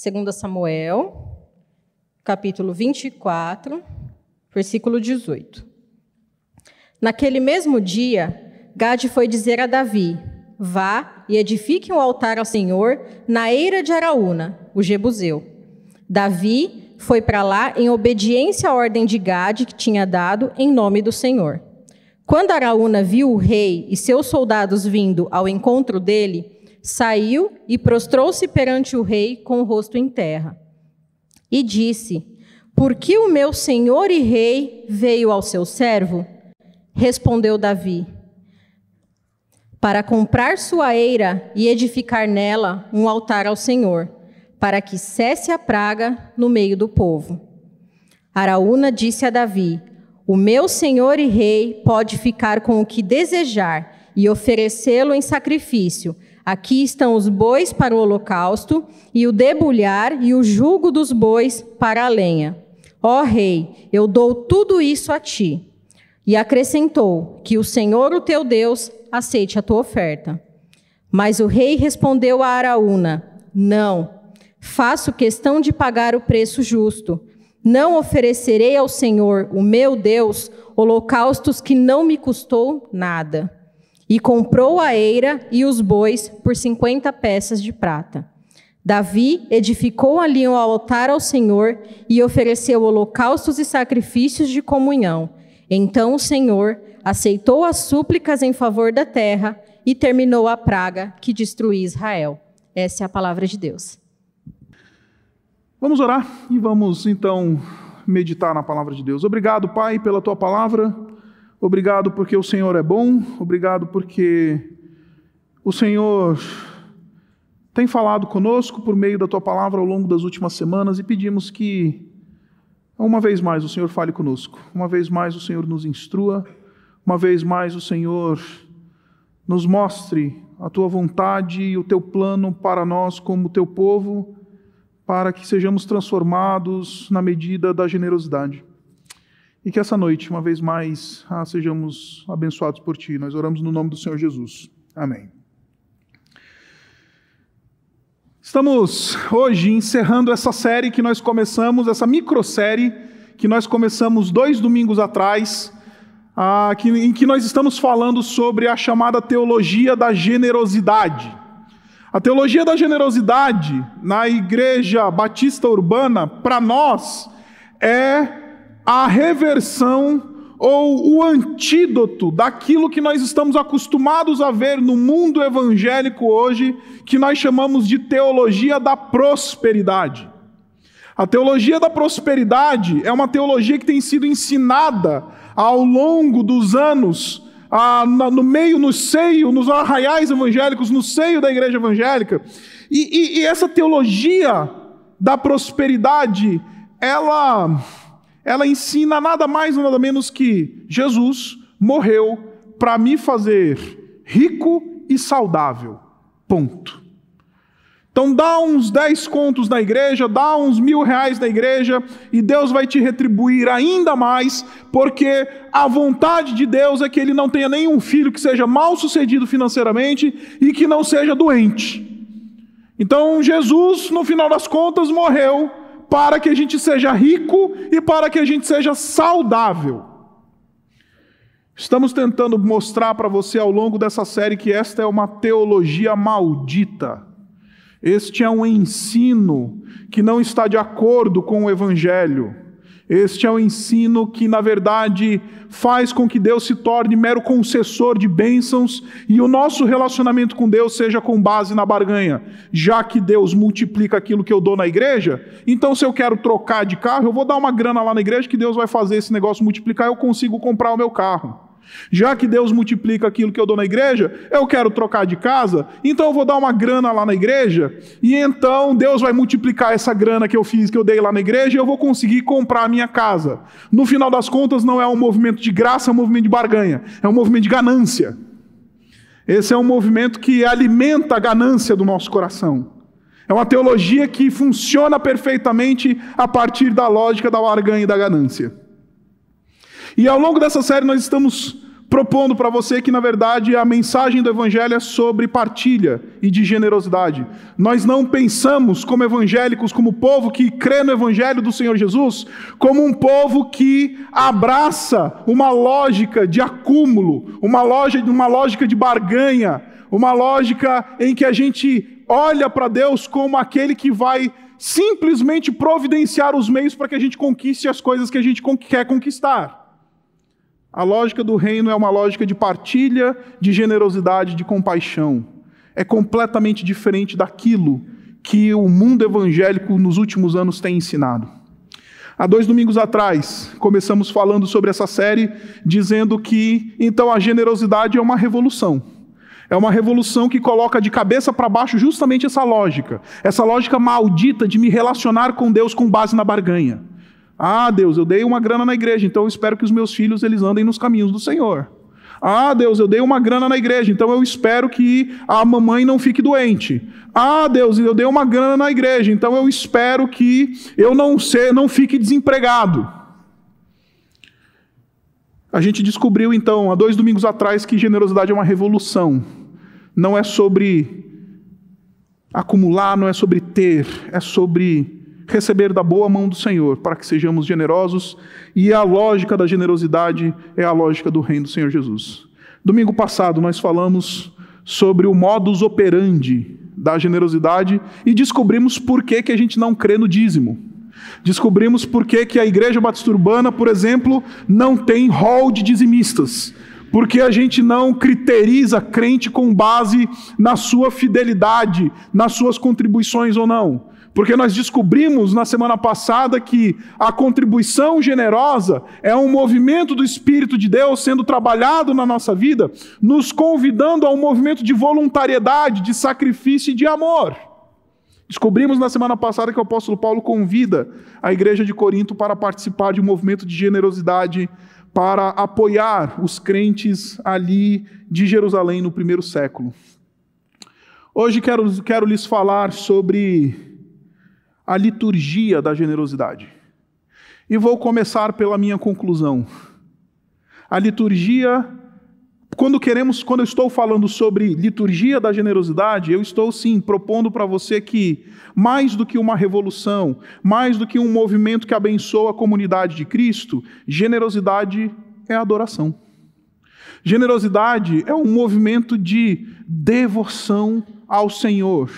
2 Samuel, capítulo 24, versículo 18. Naquele mesmo dia, Gade foi dizer a Davi: Vá e edifique um altar ao Senhor na eira de Araúna, o Jebuseu. Davi foi para lá em obediência à ordem de Gade que tinha dado em nome do Senhor. Quando Araúna viu o rei e seus soldados vindo ao encontro dele, saiu e prostrou-se perante o rei com o rosto em terra. E disse: Por que o meu senhor e rei veio ao seu servo? Respondeu Davi: Para comprar sua eira e edificar nela um altar ao Senhor, para que cesse a praga no meio do povo. Araúna disse a Davi: O meu senhor e rei pode ficar com o que desejar e oferecê-lo em sacrifício. Aqui estão os bois para o holocausto, e o debulhar e o jugo dos bois para a lenha. Ó rei, eu dou tudo isso a ti. E acrescentou: Que o Senhor, o teu Deus, aceite a tua oferta. Mas o rei respondeu a Araúna: Não, faço questão de pagar o preço justo. Não oferecerei ao Senhor, o meu Deus, holocaustos que não me custou nada. E comprou a eira e os bois por cinquenta peças de prata. Davi edificou ali um altar ao Senhor e ofereceu holocaustos e sacrifícios de comunhão então o Senhor aceitou as súplicas em favor da terra e terminou a praga que destruiu Israel. Essa é a palavra de Deus. Vamos orar e vamos então meditar na palavra de Deus. Obrigado, Pai, pela tua palavra. Obrigado porque o Senhor é bom. Obrigado porque o Senhor tem falado conosco por meio da tua palavra ao longo das últimas semanas e pedimos que uma vez mais o Senhor fale conosco, uma vez mais o Senhor nos instrua, uma vez mais o Senhor nos mostre a tua vontade e o teu plano para nós como teu povo, para que sejamos transformados na medida da generosidade. E que essa noite, uma vez mais, ah, sejamos abençoados por ti. Nós oramos no nome do Senhor Jesus. Amém. Estamos hoje encerrando essa série que nós começamos, essa microsérie que nós começamos dois domingos atrás, ah, que, em que nós estamos falando sobre a chamada teologia da generosidade. A teologia da generosidade na Igreja Batista Urbana, para nós, é a reversão ou o antídoto daquilo que nós estamos acostumados a ver no mundo evangélico hoje, que nós chamamos de teologia da prosperidade. A teologia da prosperidade é uma teologia que tem sido ensinada ao longo dos anos, no meio, no seio, nos arraiais evangélicos, no seio da igreja evangélica. E, e, e essa teologia da prosperidade, ela ela ensina nada mais nada menos que Jesus morreu para me fazer rico e saudável. Ponto. Então dá uns 10 contos na igreja, dá uns mil reais na igreja, e Deus vai te retribuir ainda mais, porque a vontade de Deus é que ele não tenha nenhum filho que seja mal sucedido financeiramente e que não seja doente. Então Jesus, no final das contas, morreu para que a gente seja rico e para que a gente seja saudável. Estamos tentando mostrar para você ao longo dessa série que esta é uma teologia maldita. Este é um ensino que não está de acordo com o Evangelho. Este é o ensino que, na verdade, faz com que Deus se torne mero concessor de bênçãos e o nosso relacionamento com Deus seja com base na barganha. Já que Deus multiplica aquilo que eu dou na igreja, então se eu quero trocar de carro, eu vou dar uma grana lá na igreja que Deus vai fazer esse negócio multiplicar eu consigo comprar o meu carro. Já que Deus multiplica aquilo que eu dou na igreja, eu quero trocar de casa, então eu vou dar uma grana lá na igreja, e então Deus vai multiplicar essa grana que eu fiz, que eu dei lá na igreja, e eu vou conseguir comprar a minha casa. No final das contas, não é um movimento de graça, é um movimento de barganha, é um movimento de ganância. Esse é um movimento que alimenta a ganância do nosso coração. É uma teologia que funciona perfeitamente a partir da lógica da barganha e da ganância. E ao longo dessa série nós estamos propondo para você que, na verdade, a mensagem do Evangelho é sobre partilha e de generosidade. Nós não pensamos como evangélicos, como povo que crê no Evangelho do Senhor Jesus, como um povo que abraça uma lógica de acúmulo, uma, loja, uma lógica de barganha, uma lógica em que a gente olha para Deus como aquele que vai simplesmente providenciar os meios para que a gente conquiste as coisas que a gente quer conquistar. A lógica do reino é uma lógica de partilha, de generosidade, de compaixão. É completamente diferente daquilo que o mundo evangélico nos últimos anos tem ensinado. Há dois domingos atrás, começamos falando sobre essa série, dizendo que então a generosidade é uma revolução. É uma revolução que coloca de cabeça para baixo justamente essa lógica, essa lógica maldita de me relacionar com Deus com base na barganha. Ah, Deus, eu dei uma grana na igreja, então eu espero que os meus filhos eles andem nos caminhos do Senhor. Ah, Deus, eu dei uma grana na igreja, então eu espero que a mamãe não fique doente. Ah, Deus, eu dei uma grana na igreja, então eu espero que eu não, ser, não fique desempregado. A gente descobriu então, há dois domingos atrás, que generosidade é uma revolução. Não é sobre acumular, não é sobre ter, é sobre receber da boa mão do Senhor, para que sejamos generosos, e a lógica da generosidade é a lógica do reino do Senhor Jesus. Domingo passado nós falamos sobre o modus operandi da generosidade e descobrimos por que, que a gente não crê no dízimo. Descobrimos por que, que a Igreja Batista Urbana, por exemplo, não tem hall de dizimistas. Porque a gente não criteriza crente com base na sua fidelidade, nas suas contribuições ou não. Porque nós descobrimos na semana passada que a contribuição generosa é um movimento do Espírito de Deus sendo trabalhado na nossa vida, nos convidando a um movimento de voluntariedade, de sacrifício e de amor. Descobrimos na semana passada que o apóstolo Paulo convida a igreja de Corinto para participar de um movimento de generosidade para apoiar os crentes ali de Jerusalém no primeiro século. Hoje quero, quero lhes falar sobre a liturgia da generosidade. E vou começar pela minha conclusão. A liturgia, quando queremos, quando eu estou falando sobre liturgia da generosidade, eu estou sim propondo para você que mais do que uma revolução, mais do que um movimento que abençoa a comunidade de Cristo, generosidade é adoração. Generosidade é um movimento de devoção ao Senhor.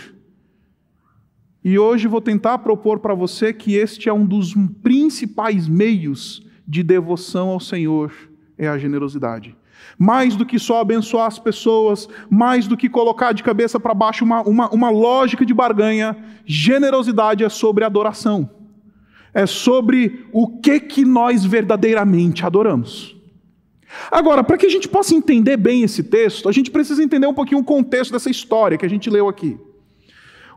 E hoje vou tentar propor para você que este é um dos principais meios de devoção ao Senhor, é a generosidade. Mais do que só abençoar as pessoas, mais do que colocar de cabeça para baixo uma, uma, uma lógica de barganha, generosidade é sobre adoração. É sobre o que, que nós verdadeiramente adoramos. Agora, para que a gente possa entender bem esse texto, a gente precisa entender um pouquinho o contexto dessa história que a gente leu aqui.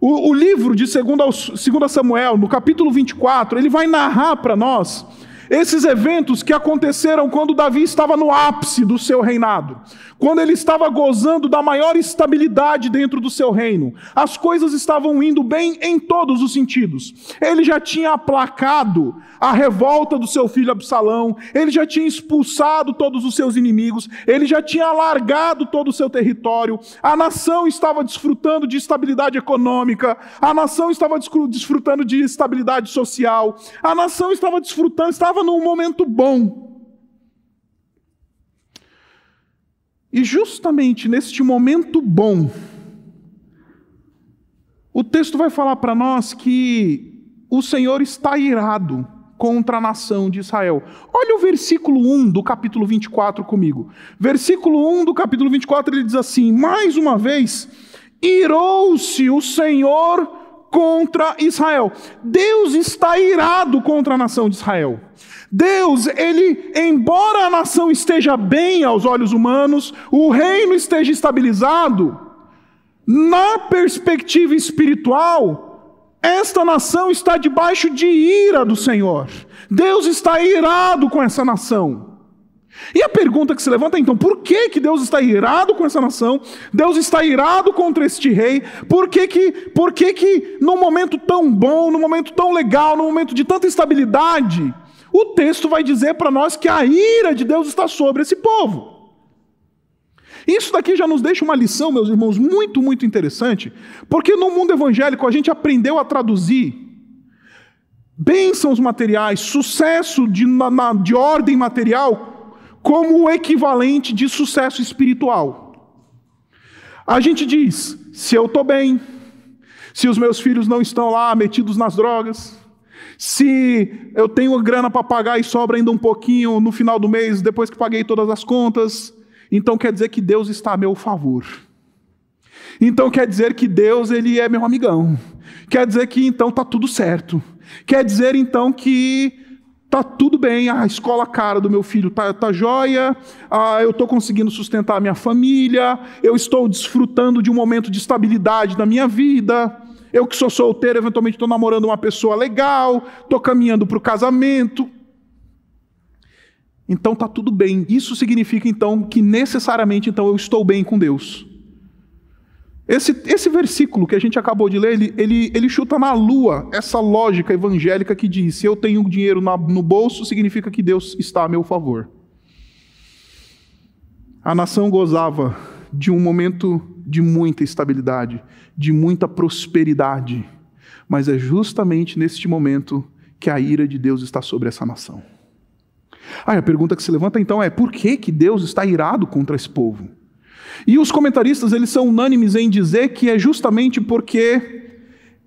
O, o livro de 2 Samuel, no capítulo 24, ele vai narrar para nós esses eventos que aconteceram quando Davi estava no ápice do seu reinado, quando ele estava gozando da maior estabilidade dentro do seu reino, as coisas estavam indo bem em todos os sentidos. Ele já tinha aplacado a revolta do seu filho Absalão, ele já tinha expulsado todos os seus inimigos, ele já tinha alargado todo o seu território, a nação estava desfrutando de estabilidade econômica, a nação estava desfrutando de estabilidade social, a nação estava desfrutando, estava num momento bom. E justamente neste momento bom, o texto vai falar para nós que o Senhor está irado contra a nação de Israel. Olha o versículo 1 do capítulo 24 comigo. Versículo 1 do capítulo 24 ele diz assim: Mais uma vez, irou-se o Senhor contra Israel. Deus está irado contra a nação de Israel. Deus, ele, embora a nação esteja bem aos olhos humanos, o reino esteja estabilizado, na perspectiva espiritual, esta nação está debaixo de ira do Senhor. Deus está irado com essa nação. E a pergunta que se levanta é então, por que, que Deus está irado com essa nação? Deus está irado contra este rei? Por que que, por que que num momento tão bom, num momento tão legal, num momento de tanta estabilidade, o texto vai dizer para nós que a ira de Deus está sobre esse povo. Isso daqui já nos deixa uma lição, meus irmãos, muito, muito interessante, porque no mundo evangélico a gente aprendeu a traduzir bênçãos materiais, sucesso de, na, de ordem material, como o equivalente de sucesso espiritual. A gente diz: se eu estou bem, se os meus filhos não estão lá metidos nas drogas, se eu tenho grana para pagar e sobra ainda um pouquinho no final do mês, depois que paguei todas as contas, então quer dizer que Deus está a meu favor. Então quer dizer que Deus ele é meu amigão. Quer dizer que então está tudo certo. Quer dizer então que tá tudo bem, a escola cara do meu filho tá, tá jóia, ah, eu estou conseguindo sustentar a minha família, eu estou desfrutando de um momento de estabilidade na minha vida. Eu que sou solteiro, eventualmente estou namorando uma pessoa legal, estou caminhando para o casamento. Então tá tudo bem. Isso significa então que necessariamente então eu estou bem com Deus. Esse, esse versículo que a gente acabou de ler, ele, ele, ele chuta na lua essa lógica evangélica que diz: se eu tenho dinheiro na, no bolso, significa que Deus está a meu favor. A nação gozava de um momento de muita estabilidade, de muita prosperidade, mas é justamente neste momento que a ira de Deus está sobre essa nação. Aí a pergunta que se levanta então é: por que, que Deus está irado contra esse povo? E os comentaristas eles são unânimes em dizer que é justamente porque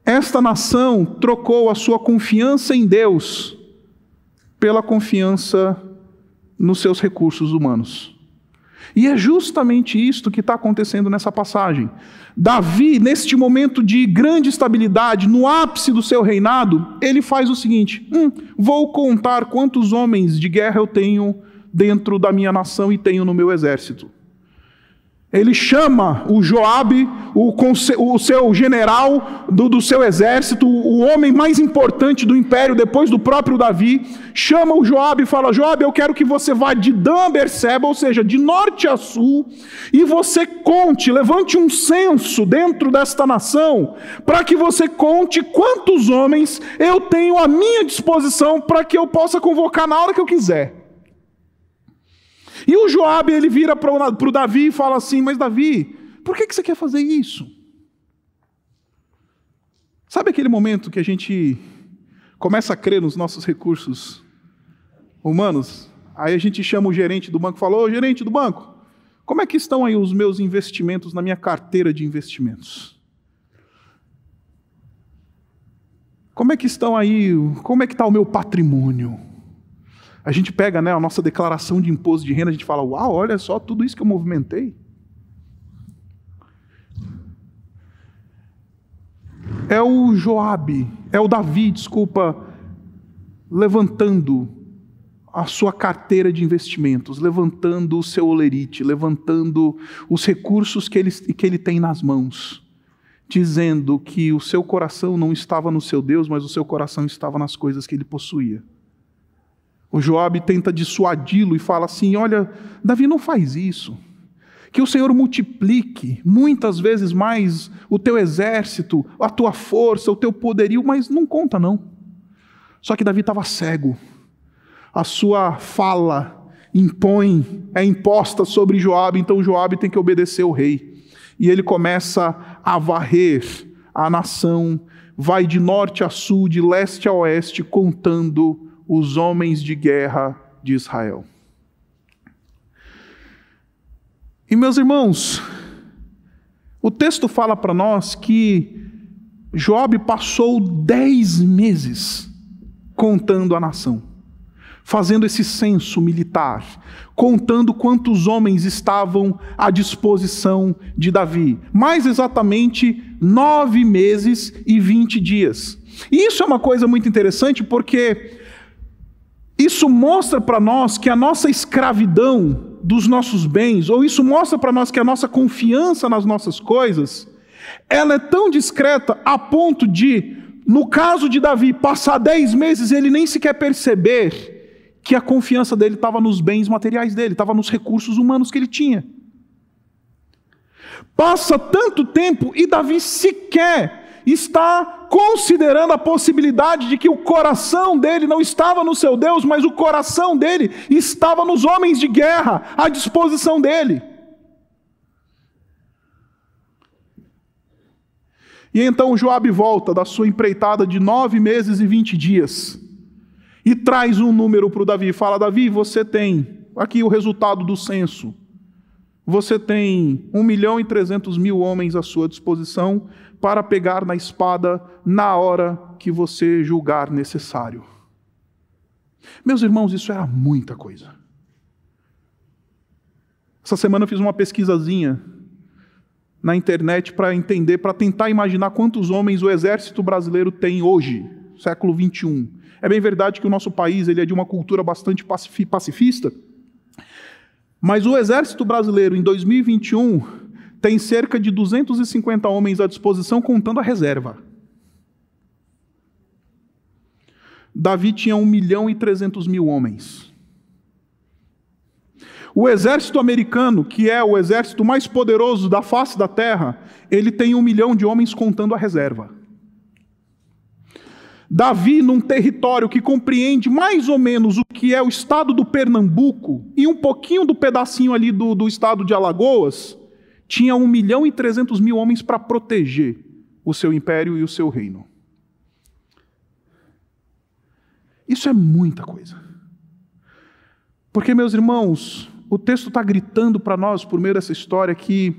esta nação trocou a sua confiança em Deus pela confiança nos seus recursos humanos. E é justamente isto que está acontecendo nessa passagem. Davi, neste momento de grande estabilidade, no ápice do seu reinado, ele faz o seguinte: hum, vou contar quantos homens de guerra eu tenho dentro da minha nação e tenho no meu exército. Ele chama o Joabe, o, o seu general do, do, seu exército, o homem mais importante do império depois do próprio Davi, chama o Joabe e fala: Joabe, eu quero que você vá de Dan a Berseba, ou seja, de norte a sul, e você conte, levante um censo dentro desta nação, para que você conte quantos homens eu tenho à minha disposição para que eu possa convocar na hora que eu quiser. E o Joabe ele vira para o Davi e fala assim: Mas Davi, por que, que você quer fazer isso? Sabe aquele momento que a gente começa a crer nos nossos recursos humanos? Aí a gente chama o gerente do banco e fala: Ô gerente do banco, como é que estão aí os meus investimentos na minha carteira de investimentos? Como é que estão aí? Como é que está o meu patrimônio? A gente pega né, a nossa declaração de imposto de renda, a gente fala, uau, olha só tudo isso que eu movimentei. É o Joabe, é o Davi, desculpa, levantando a sua carteira de investimentos, levantando o seu olerite, levantando os recursos que ele, que ele tem nas mãos, dizendo que o seu coração não estava no seu Deus, mas o seu coração estava nas coisas que ele possuía. O Joab tenta dissuadi-lo e fala assim: Olha, Davi, não faz isso. Que o Senhor multiplique muitas vezes mais o teu exército, a tua força, o teu poderio, mas não conta não. Só que Davi estava cego. A sua fala impõe, é imposta sobre Joabe, então Joabe tem que obedecer o rei. E ele começa a varrer a nação, vai de norte a sul, de leste a oeste, contando os homens de guerra de Israel. E meus irmãos, o texto fala para nós que Job passou dez meses contando a nação, fazendo esse censo militar, contando quantos homens estavam à disposição de Davi. Mais exatamente nove meses e vinte dias. E isso é uma coisa muito interessante porque isso mostra para nós que a nossa escravidão dos nossos bens, ou isso mostra para nós que a nossa confiança nas nossas coisas, ela é tão discreta a ponto de, no caso de Davi, passar dez meses ele nem sequer perceber que a confiança dele estava nos bens materiais dele, estava nos recursos humanos que ele tinha. Passa tanto tempo e Davi sequer está considerando a possibilidade de que o coração dele não estava no seu Deus, mas o coração dele estava nos homens de guerra, à disposição dele. E então Joabe volta da sua empreitada de nove meses e vinte dias e traz um número para o Davi. Fala, Davi, você tem aqui o resultado do censo. Você tem um milhão e trezentos mil homens à sua disposição para pegar na espada na hora que você julgar necessário. Meus irmãos, isso era muita coisa. Essa semana eu fiz uma pesquisazinha na internet para entender, para tentar imaginar quantos homens o exército brasileiro tem hoje, século 21. É bem verdade que o nosso país ele é de uma cultura bastante pacifista, mas o exército brasileiro em 2021 tem cerca de 250 homens à disposição, contando a reserva. Davi tinha 1 milhão e 300 mil homens. O exército americano, que é o exército mais poderoso da face da terra, ele tem um milhão de homens contando a reserva. Davi, num território que compreende mais ou menos o que é o estado do Pernambuco e um pouquinho do pedacinho ali do, do estado de Alagoas, tinha 1 milhão e 300 mil homens para proteger o seu império e o seu reino. Isso é muita coisa. Porque, meus irmãos, o texto está gritando para nós, por meio dessa história, que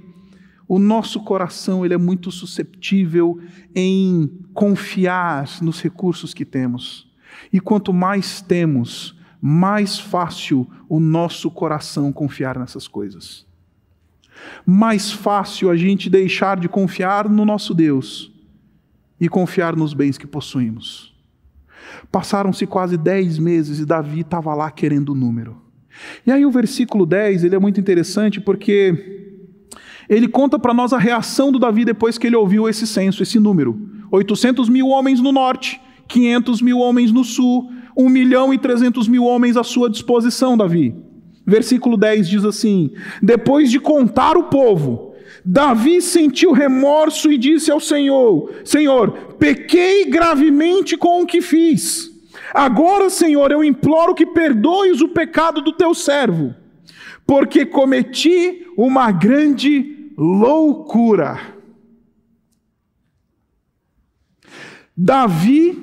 o nosso coração ele é muito susceptível em confiar nos recursos que temos. E quanto mais temos, mais fácil o nosso coração confiar nessas coisas. Mais fácil a gente deixar de confiar no nosso Deus e confiar nos bens que possuímos. Passaram-se quase dez meses e Davi estava lá querendo o número. E aí o versículo 10, ele é muito interessante porque ele conta para nós a reação do Davi depois que ele ouviu esse censo, esse número. 800 mil homens no norte, 500 mil homens no sul, 1 milhão e 300 mil homens à sua disposição, Davi. Versículo 10 diz assim: Depois de contar o povo, Davi sentiu remorso e disse ao Senhor: Senhor, pequei gravemente com o que fiz. Agora, Senhor, eu imploro que perdoes o pecado do teu servo, porque cometi uma grande loucura. Davi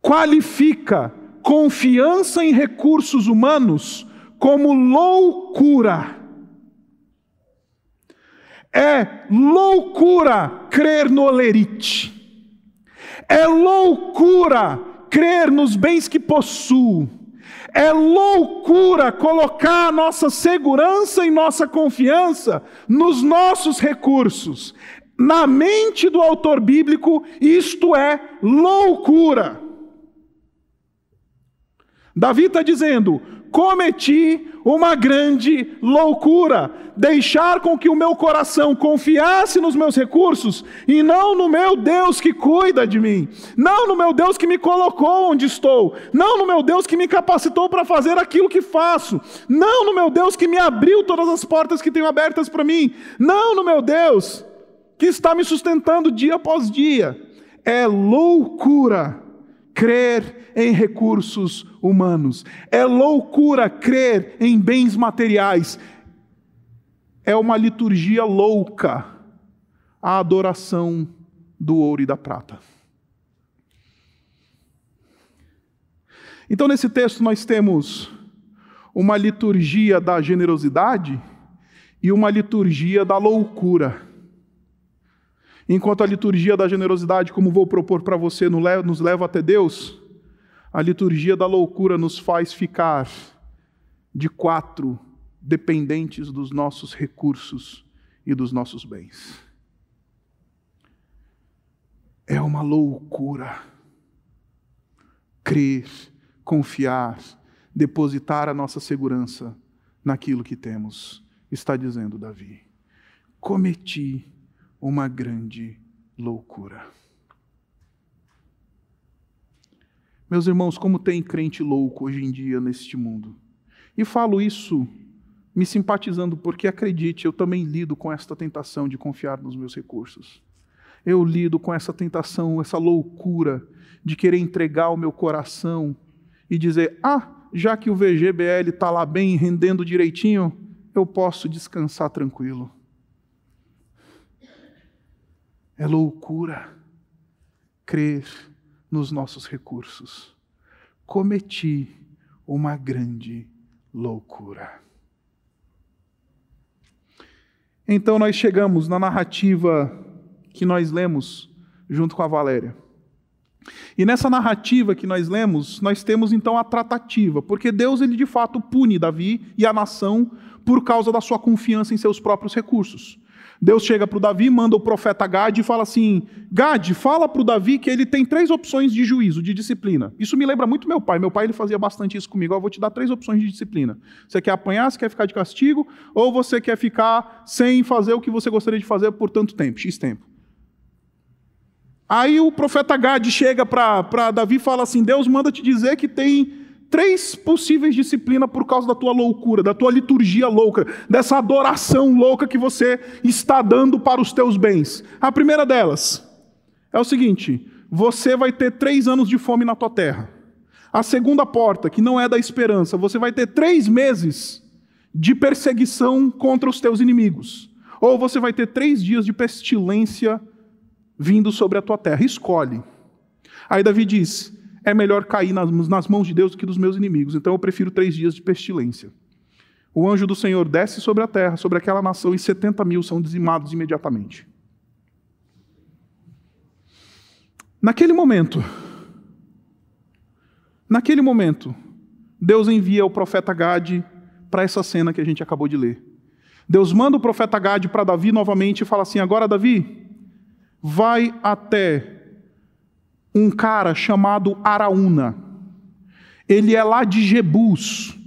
qualifica confiança em recursos humanos como loucura. É loucura crer no olerite. É loucura crer nos bens que possuo. É loucura colocar nossa segurança e nossa confiança nos nossos recursos. Na mente do autor bíblico, isto é loucura. Davi está dizendo: cometi uma grande loucura, deixar com que o meu coração confiasse nos meus recursos e não no meu Deus que cuida de mim, não no meu Deus que me colocou onde estou, não no meu Deus que me capacitou para fazer aquilo que faço, não no meu Deus que me abriu todas as portas que tenho abertas para mim, não no meu Deus que está me sustentando dia após dia. É loucura crer em recursos humanos. É loucura crer em bens materiais. É uma liturgia louca a adoração do ouro e da prata. Então, nesse texto, nós temos uma liturgia da generosidade e uma liturgia da loucura. Enquanto a liturgia da generosidade, como vou propor para você, nos leva até Deus, a liturgia da loucura nos faz ficar de quatro dependentes dos nossos recursos e dos nossos bens. É uma loucura crer, confiar, depositar a nossa segurança naquilo que temos, está dizendo Davi. Cometi uma grande loucura. Meus irmãos, como tem crente louco hoje em dia neste mundo. E falo isso me simpatizando, porque acredite, eu também lido com esta tentação de confiar nos meus recursos. Eu lido com essa tentação, essa loucura de querer entregar o meu coração e dizer: ah, já que o VGBL está lá bem, rendendo direitinho, eu posso descansar tranquilo. É loucura crer nos nossos recursos. Cometi uma grande loucura. Então nós chegamos na narrativa que nós lemos junto com a Valéria. E nessa narrativa que nós lemos, nós temos então a tratativa, porque Deus ele de fato pune Davi e a nação por causa da sua confiança em seus próprios recursos. Deus chega para o Davi, manda o profeta Gad e fala assim: Gad, fala para o Davi que ele tem três opções de juízo, de disciplina. Isso me lembra muito meu pai. Meu pai ele fazia bastante isso comigo. Eu vou te dar três opções de disciplina. Você quer apanhar, você quer ficar de castigo, ou você quer ficar sem fazer o que você gostaria de fazer por tanto tempo, X tempo. Aí o profeta Gad chega para Davi e fala assim: Deus manda te dizer que tem três possíveis disciplinas por causa da tua loucura, da tua liturgia louca, dessa adoração louca que você está dando para os teus bens. A primeira delas é o seguinte: você vai ter três anos de fome na tua terra. A segunda porta, que não é da esperança, você vai ter três meses de perseguição contra os teus inimigos. Ou você vai ter três dias de pestilência vindo sobre a tua terra. Escolhe. Aí Davi diz: é melhor cair nas, nas mãos de Deus do que dos meus inimigos. Então eu prefiro três dias de pestilência. O anjo do Senhor desce sobre a terra, sobre aquela nação, e 70 mil são dizimados imediatamente. Naquele momento, naquele momento, Deus envia o profeta Gade para essa cena que a gente acabou de ler. Deus manda o profeta Gade para Davi novamente e fala assim: agora, Davi, vai até um cara chamado Araúna. Ele é lá de Jebus,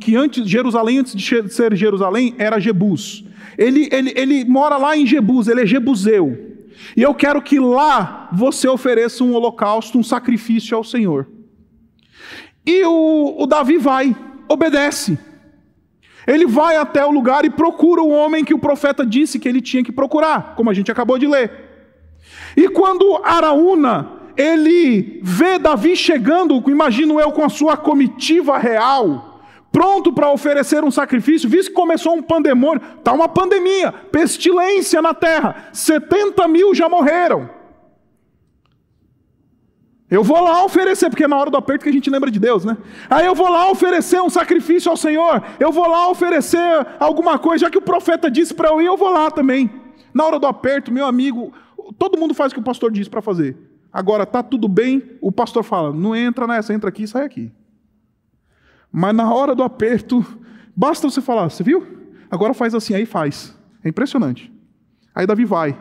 que antes Jerusalém, antes de ser Jerusalém, era Jebus. Ele, ele, ele mora lá em Jebus, ele é jebuseu. E eu quero que lá você ofereça um holocausto, um sacrifício ao Senhor. E o, o Davi vai, obedece. Ele vai até o lugar e procura o homem que o profeta disse que ele tinha que procurar, como a gente acabou de ler. E quando Araúna ele vê Davi chegando, imagino eu, com a sua comitiva real, pronto para oferecer um sacrifício, visto que começou um pandemônio, está uma pandemia, pestilência na terra, 70 mil já morreram. Eu vou lá oferecer, porque é na hora do aperto que a gente lembra de Deus, né? Aí eu vou lá oferecer um sacrifício ao Senhor, eu vou lá oferecer alguma coisa, já que o profeta disse para eu ir, eu vou lá também. Na hora do aperto, meu amigo, todo mundo faz o que o pastor diz para fazer. Agora, tá tudo bem, o pastor fala: não entra nessa, entra aqui e sai aqui. Mas na hora do aperto, basta você falar: você viu? Agora faz assim, aí faz. É impressionante. Aí Davi vai.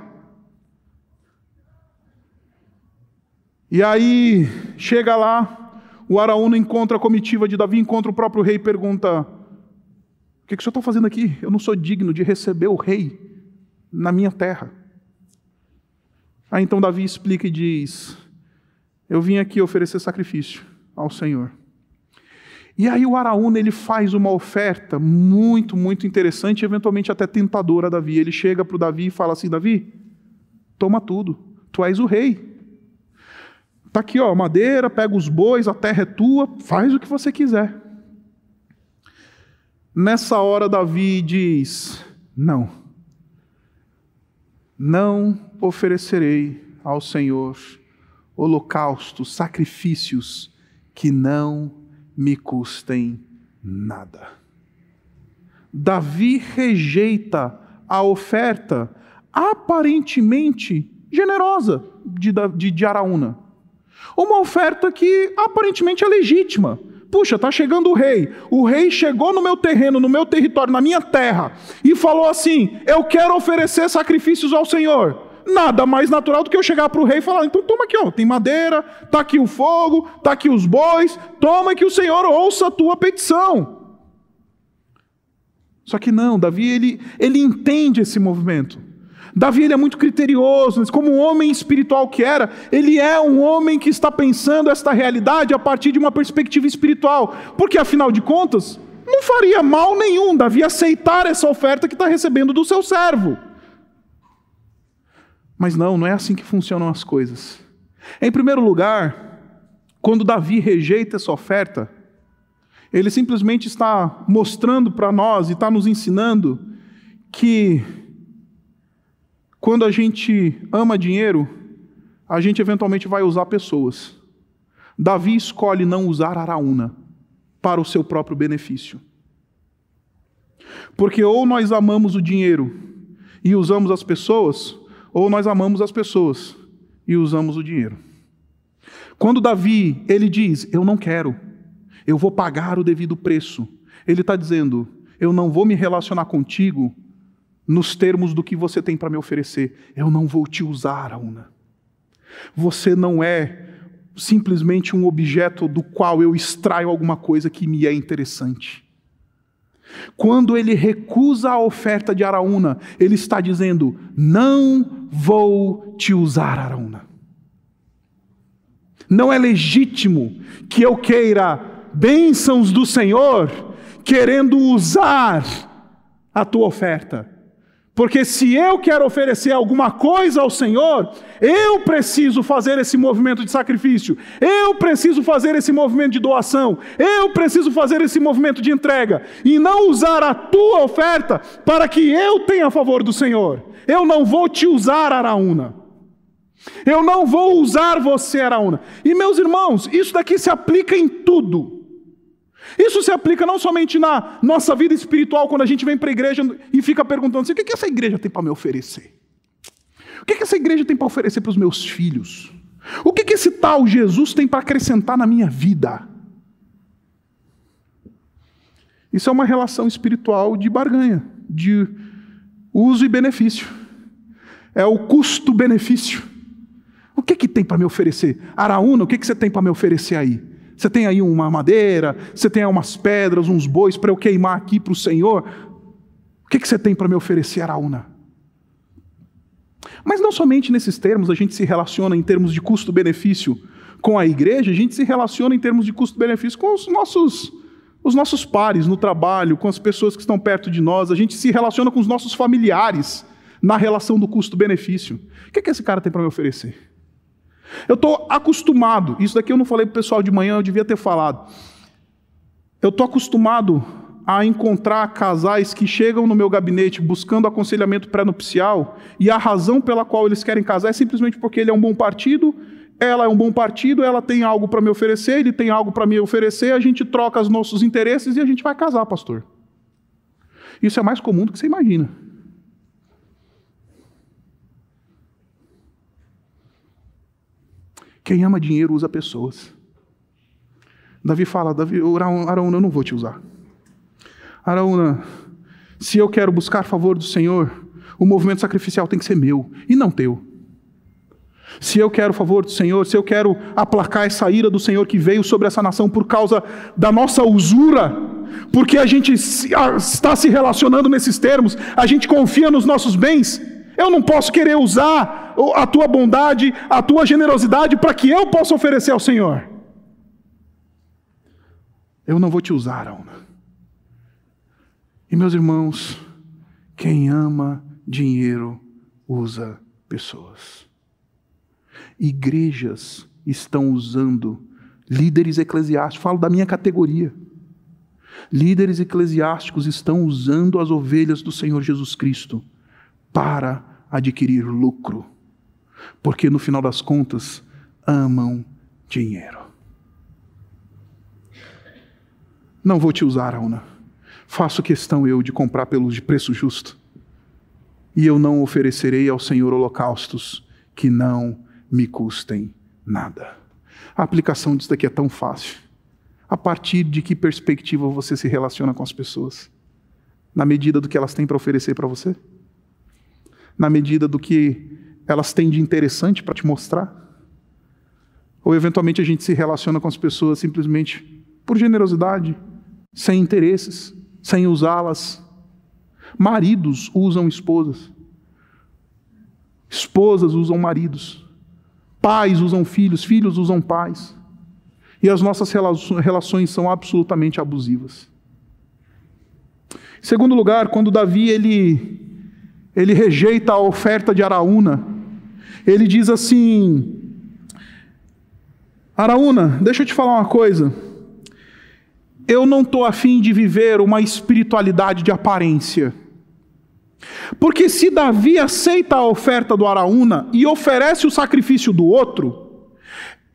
E aí, chega lá, o Araúna encontra a comitiva de Davi, encontra o próprio rei e pergunta: O que, que o senhor está fazendo aqui? Eu não sou digno de receber o rei na minha terra. Aí então Davi explica e diz: Eu vim aqui oferecer sacrifício ao Senhor. E aí o Araúna ele faz uma oferta muito, muito interessante, eventualmente até tentadora a Davi. Ele chega para o Davi e fala assim: Davi, toma tudo, tu és o rei. Está aqui, ó, madeira, pega os bois, a terra é tua, faz o que você quiser. Nessa hora, Davi diz: Não, não oferecerei ao Senhor holocaustos, sacrifícios que não me custem nada. Davi rejeita a oferta aparentemente generosa de, de, de Araúna. Uma oferta que aparentemente é legítima. Puxa, está chegando o rei. O rei chegou no meu terreno, no meu território, na minha terra, e falou assim: Eu quero oferecer sacrifícios ao Senhor. Nada mais natural do que eu chegar para o rei e falar: Então toma aqui, ó, tem madeira, está aqui o fogo, está aqui os bois, toma que o Senhor ouça a tua petição. Só que não, Davi ele, ele entende esse movimento. Davi ele é muito criterioso, como um homem espiritual que era, ele é um homem que está pensando esta realidade a partir de uma perspectiva espiritual, porque afinal de contas, não faria mal nenhum Davi aceitar essa oferta que está recebendo do seu servo. Mas não, não é assim que funcionam as coisas. Em primeiro lugar, quando Davi rejeita essa oferta, ele simplesmente está mostrando para nós e está nos ensinando que quando a gente ama dinheiro, a gente eventualmente vai usar pessoas. Davi escolhe não usar Araúna para o seu próprio benefício. Porque ou nós amamos o dinheiro e usamos as pessoas, ou nós amamos as pessoas e usamos o dinheiro. Quando Davi, ele diz, eu não quero, eu vou pagar o devido preço. Ele está dizendo, eu não vou me relacionar contigo nos termos do que você tem para me oferecer. Eu não vou te usar, Auna. Você não é simplesmente um objeto do qual eu extraio alguma coisa que me é interessante. Quando ele recusa a oferta de Araúna, ele está dizendo: Não vou te usar, Araúna. Não é legítimo que eu queira bênçãos do Senhor, querendo usar a tua oferta. Porque se eu quero oferecer alguma coisa ao Senhor, eu preciso fazer esse movimento de sacrifício, eu preciso fazer esse movimento de doação, eu preciso fazer esse movimento de entrega, e não usar a tua oferta para que eu tenha favor do Senhor. Eu não vou te usar, Araúna. Eu não vou usar você, Araúna. E meus irmãos, isso daqui se aplica em tudo. Isso se aplica não somente na nossa vida espiritual, quando a gente vem para a igreja e fica perguntando assim: o que, essa igreja tem para me oferecer? O que, essa igreja tem para oferecer para os meus filhos? O que, que esse tal Jesus tem para acrescentar na minha vida? Isso é uma relação espiritual de barganha, de uso e benefício. É o custo-benefício. O que, que tem para me oferecer? Araúna, o que, que você tem para me oferecer aí? Você tem aí uma madeira, você tem aí umas pedras, uns bois para eu queimar aqui para o Senhor. O que, que você tem para me oferecer, Araúna? Mas não somente nesses termos a gente se relaciona em termos de custo-benefício com a igreja, a gente se relaciona em termos de custo-benefício com os nossos, os nossos pares no trabalho, com as pessoas que estão perto de nós, a gente se relaciona com os nossos familiares na relação do custo-benefício. O que, que esse cara tem para me oferecer? Eu estou acostumado, isso daqui eu não falei para o pessoal de manhã, eu devia ter falado. Eu estou acostumado a encontrar casais que chegam no meu gabinete buscando aconselhamento pré-nupcial e a razão pela qual eles querem casar é simplesmente porque ele é um bom partido, ela é um bom partido, ela tem algo para me oferecer, ele tem algo para me oferecer, a gente troca os nossos interesses e a gente vai casar, pastor. Isso é mais comum do que você imagina. Quem ama dinheiro usa pessoas. Davi fala, Davi, Araúna, eu não vou te usar. Araúna, se eu quero buscar favor do Senhor, o movimento sacrificial tem que ser meu e não teu. Se eu quero favor do Senhor, se eu quero aplacar essa ira do Senhor que veio sobre essa nação por causa da nossa usura, porque a gente está se relacionando nesses termos, a gente confia nos nossos bens, eu não posso querer usar a tua bondade, a tua generosidade para que eu possa oferecer ao Senhor. Eu não vou te usar, Alma. E meus irmãos, quem ama dinheiro usa pessoas. Igrejas estão usando líderes eclesiásticos, falo da minha categoria. Líderes eclesiásticos estão usando as ovelhas do Senhor Jesus Cristo para adquirir lucro, porque no final das contas amam dinheiro. Não vou te usar, Auna. Faço questão eu de comprar pelos de preço justo. E eu não oferecerei ao Senhor holocaustos que não me custem nada. A aplicação disso daqui é tão fácil. A partir de que perspectiva você se relaciona com as pessoas? Na medida do que elas têm para oferecer para você? Na medida do que elas têm de interessante para te mostrar? Ou eventualmente a gente se relaciona com as pessoas simplesmente por generosidade, sem interesses, sem usá-las? Maridos usam esposas, esposas usam maridos, pais usam filhos, filhos usam pais. E as nossas relações são absolutamente abusivas. Em segundo lugar, quando Davi ele ele rejeita a oferta de Araúna. Ele diz assim: Araúna, deixa eu te falar uma coisa. Eu não estou afim de viver uma espiritualidade de aparência. Porque se Davi aceita a oferta do Araúna e oferece o sacrifício do outro,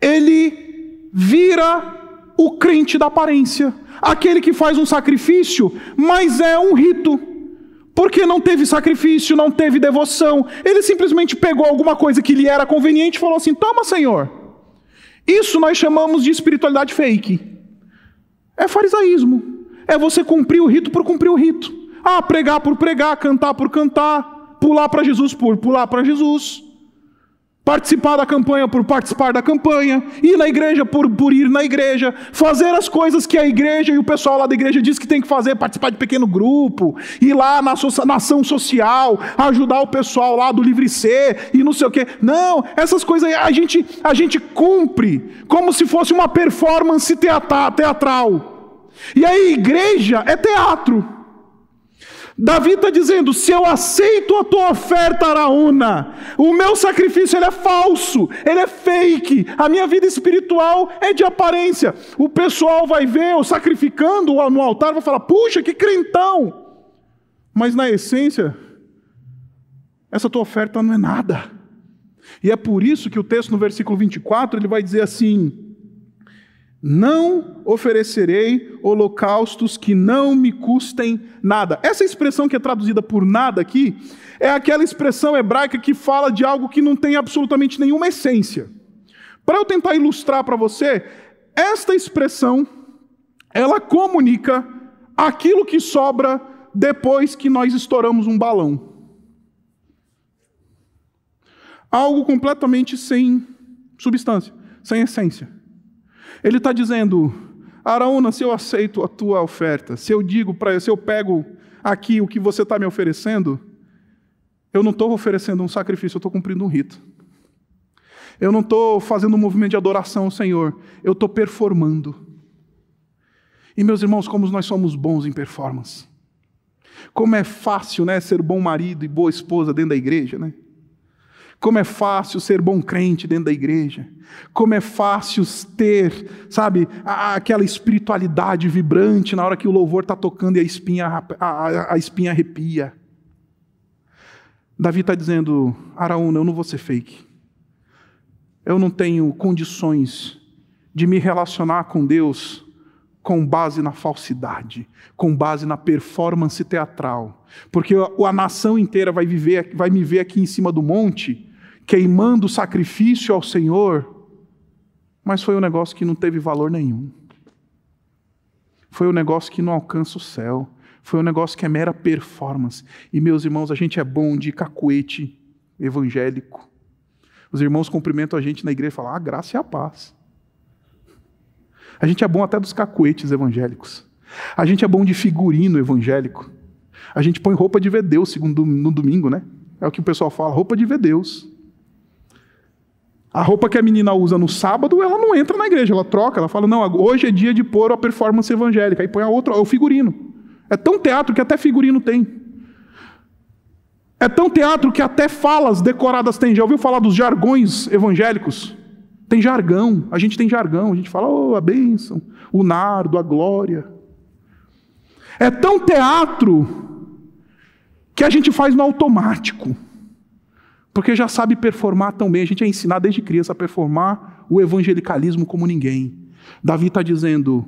ele vira o crente da aparência, aquele que faz um sacrifício, mas é um rito. Porque não teve sacrifício, não teve devoção. Ele simplesmente pegou alguma coisa que lhe era conveniente e falou assim: Toma, Senhor. Isso nós chamamos de espiritualidade fake. É farisaísmo. É você cumprir o rito por cumprir o rito. Ah, pregar por pregar, cantar por cantar, pular para Jesus por pular para Jesus. Participar da campanha por participar da campanha, ir na igreja por, por ir na igreja, fazer as coisas que a igreja e o pessoal lá da igreja diz que tem que fazer, participar de pequeno grupo, ir lá na, na ação social, ajudar o pessoal lá do Livre Ser e não sei o quê. Não, essas coisas a gente, a gente cumpre como se fosse uma performance teatral. E a igreja é teatro. Davi está dizendo: se eu aceito a tua oferta, Araúna, o meu sacrifício ele é falso, ele é fake, a minha vida espiritual é de aparência. O pessoal vai ver eu sacrificando no altar, vai falar: puxa, que crentão. Mas na essência, essa tua oferta não é nada. E é por isso que o texto no versículo 24 ele vai dizer assim: não oferecerei holocaustos que não me custem nada. Essa expressão que é traduzida por nada aqui é aquela expressão hebraica que fala de algo que não tem absolutamente nenhuma essência. Para eu tentar ilustrar para você, esta expressão ela comunica aquilo que sobra depois que nós estouramos um balão. Algo completamente sem substância, sem essência. Ele está dizendo: Araúna, se eu aceito a tua oferta, se eu digo para se eu pego aqui o que você está me oferecendo, eu não estou oferecendo um sacrifício, eu estou cumprindo um rito. Eu não estou fazendo um movimento de adoração ao Senhor, eu estou performando. E meus irmãos, como nós somos bons em performance. Como é fácil, né, ser bom marido e boa esposa dentro da igreja, né? Como é fácil ser bom crente dentro da igreja. Como é fácil ter, sabe, aquela espiritualidade vibrante na hora que o louvor está tocando e a espinha, a, a, espinha arrepia. Davi está dizendo: Araúna, eu não vou ser fake. Eu não tenho condições de me relacionar com Deus com base na falsidade, com base na performance teatral. Porque a, a nação inteira vai, viver, vai me ver aqui em cima do monte queimando sacrifício ao Senhor, mas foi um negócio que não teve valor nenhum. Foi um negócio que não alcança o céu. Foi um negócio que é mera performance. E, meus irmãos, a gente é bom de cacuete evangélico. Os irmãos cumprimentam a gente na igreja e falam: a graça e a paz. A gente é bom até dos cacuetes evangélicos. A gente é bom de figurino evangélico. A gente põe roupa de ver Deus segundo, no domingo, né? É o que o pessoal fala, roupa de ver Deus. A roupa que a menina usa no sábado, ela não entra na igreja, ela troca, ela fala: não, hoje é dia de pôr a performance evangélica. Aí põe a outra, o figurino. É tão teatro que até figurino tem. É tão teatro que até falas decoradas tem. Já ouviu falar dos jargões evangélicos? Tem jargão, a gente tem jargão, a gente fala, oh, a bênção, o nardo, a glória. É tão teatro que a gente faz no automático. Porque já sabe performar tão bem. A gente é ensinado desde criança a performar o evangelicalismo como ninguém. Davi está dizendo: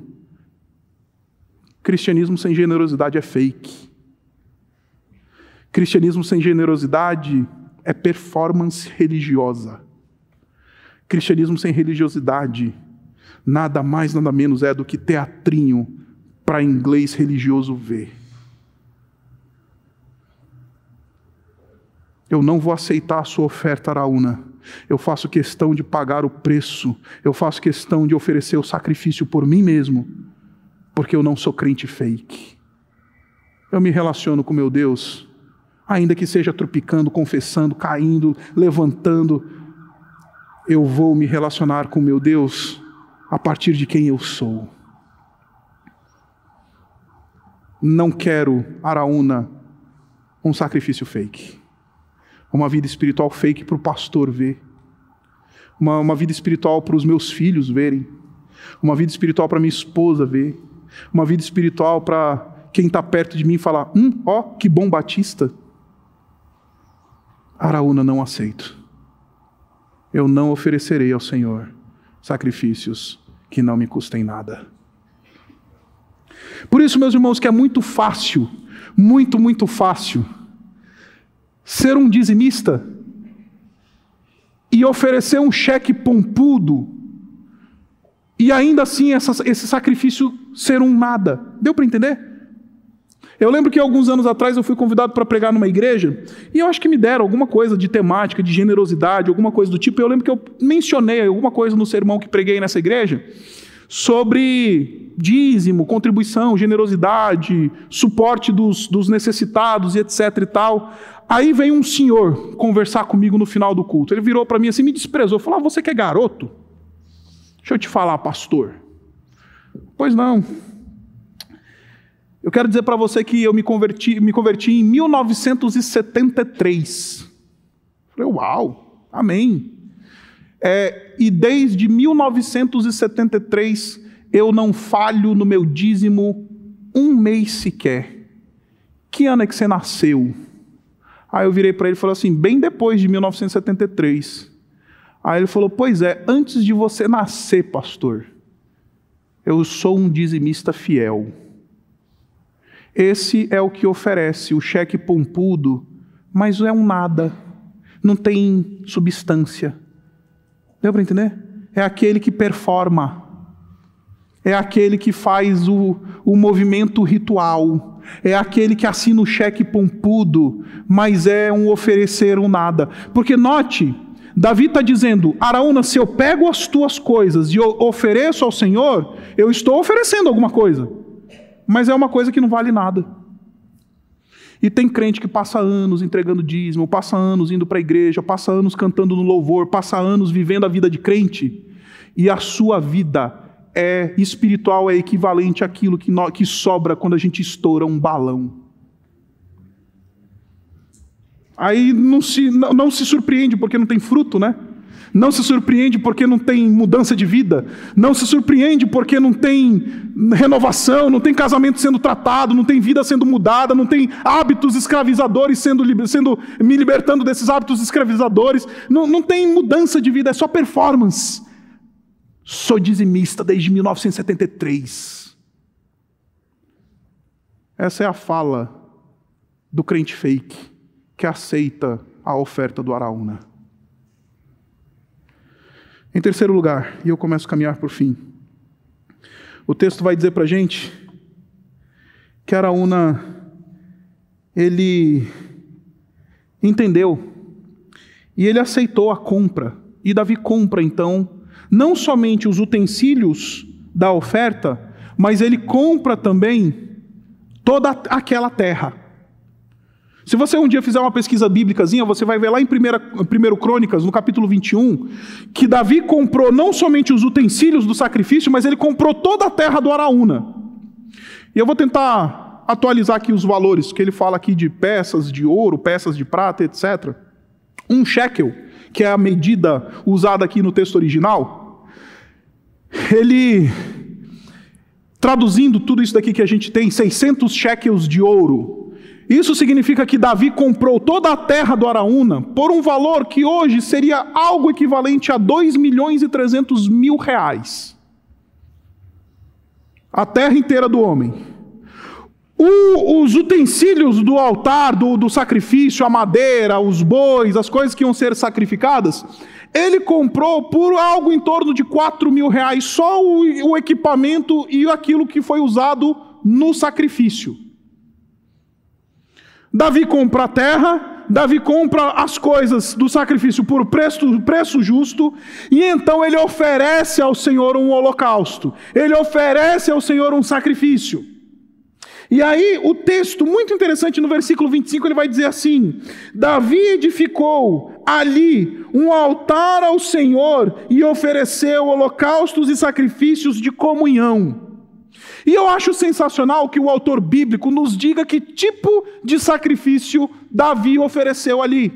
cristianismo sem generosidade é fake. Cristianismo sem generosidade é performance religiosa. Cristianismo sem religiosidade nada mais, nada menos é do que teatrinho para inglês religioso ver. Eu não vou aceitar a sua oferta, Araúna. Eu faço questão de pagar o preço. Eu faço questão de oferecer o sacrifício por mim mesmo, porque eu não sou crente fake. Eu me relaciono com meu Deus, ainda que seja tropicando, confessando, caindo, levantando. Eu vou me relacionar com meu Deus a partir de quem eu sou. Não quero, Araúna, um sacrifício fake uma vida espiritual fake para o pastor ver, uma, uma vida espiritual para os meus filhos verem, uma vida espiritual para minha esposa ver, uma vida espiritual para quem está perto de mim falar: hum, ó, que bom batista. Araúna não aceito. Eu não oferecerei ao Senhor sacrifícios que não me custem nada. Por isso, meus irmãos, que é muito fácil, muito, muito fácil, ser um dizimista e oferecer um cheque pompudo e ainda assim essa, esse sacrifício ser um nada. Deu para entender? Eu lembro que alguns anos atrás eu fui convidado para pregar numa igreja e eu acho que me deram alguma coisa de temática, de generosidade, alguma coisa do tipo. Eu lembro que eu mencionei alguma coisa no sermão que preguei nessa igreja sobre dízimo, contribuição, generosidade, suporte dos, dos necessitados e etc e tal. Aí vem um senhor conversar comigo no final do culto. Ele virou para mim assim, me desprezou, falou: ah, "Você que é garoto? Deixa eu te falar, pastor." Pois não. Eu quero dizer para você que eu me converti, me converti em 1973. Falei, uau, amém. É, e desde 1973 eu não falho no meu dízimo um mês sequer. Que ano é que você nasceu? Aí eu virei para ele e falei assim, bem depois de 1973. Aí ele falou, pois é, antes de você nascer, pastor, eu sou um dizimista fiel. Esse é o que oferece o cheque pompudo, mas é um nada, não tem substância. Deu para entender? É aquele que performa, é aquele que faz o, o movimento ritual, é aquele que assina o cheque pompudo, mas é um oferecer um nada. Porque note, Davi está dizendo: Araúna, se eu pego as tuas coisas e ofereço ao Senhor, eu estou oferecendo alguma coisa mas é uma coisa que não vale nada. E tem crente que passa anos entregando dízimo, passa anos indo para a igreja, passa anos cantando no louvor, passa anos vivendo a vida de crente, e a sua vida é espiritual é equivalente àquilo que, no, que sobra quando a gente estoura um balão. Aí não se, não, não se surpreende porque não tem fruto, né? Não se surpreende porque não tem mudança de vida. Não se surpreende porque não tem renovação, não tem casamento sendo tratado, não tem vida sendo mudada, não tem hábitos escravizadores sendo, sendo me libertando desses hábitos escravizadores. Não, não tem mudança de vida, é só performance. Sou dizimista desde 1973. Essa é a fala do crente fake que aceita a oferta do Araúna. Em terceiro lugar, e eu começo a caminhar por fim, o texto vai dizer para a gente que Araúna, ele entendeu e ele aceitou a compra. E Davi compra então, não somente os utensílios da oferta, mas ele compra também toda aquela terra. Se você um dia fizer uma pesquisa bíblicazinha, você vai ver lá em 1 Crônicas, no capítulo 21, que Davi comprou não somente os utensílios do sacrifício, mas ele comprou toda a terra do Araúna. E eu vou tentar atualizar aqui os valores, que ele fala aqui de peças de ouro, peças de prata, etc. Um shekel, que é a medida usada aqui no texto original, ele, traduzindo tudo isso daqui que a gente tem, 600 shekels de ouro, isso significa que Davi comprou toda a terra do Araúna por um valor que hoje seria algo equivalente a 2 milhões e 300 mil reais. A terra inteira do homem. O, os utensílios do altar, do, do sacrifício, a madeira, os bois, as coisas que iam ser sacrificadas, ele comprou por algo em torno de 4 mil reais, só o, o equipamento e aquilo que foi usado no sacrifício. Davi compra a terra, Davi compra as coisas do sacrifício por preço, preço justo, e então ele oferece ao Senhor um holocausto, ele oferece ao Senhor um sacrifício. E aí, o texto, muito interessante, no versículo 25, ele vai dizer assim: Davi edificou ali um altar ao Senhor e ofereceu holocaustos e sacrifícios de comunhão. E eu acho sensacional que o autor bíblico nos diga que tipo de sacrifício Davi ofereceu ali.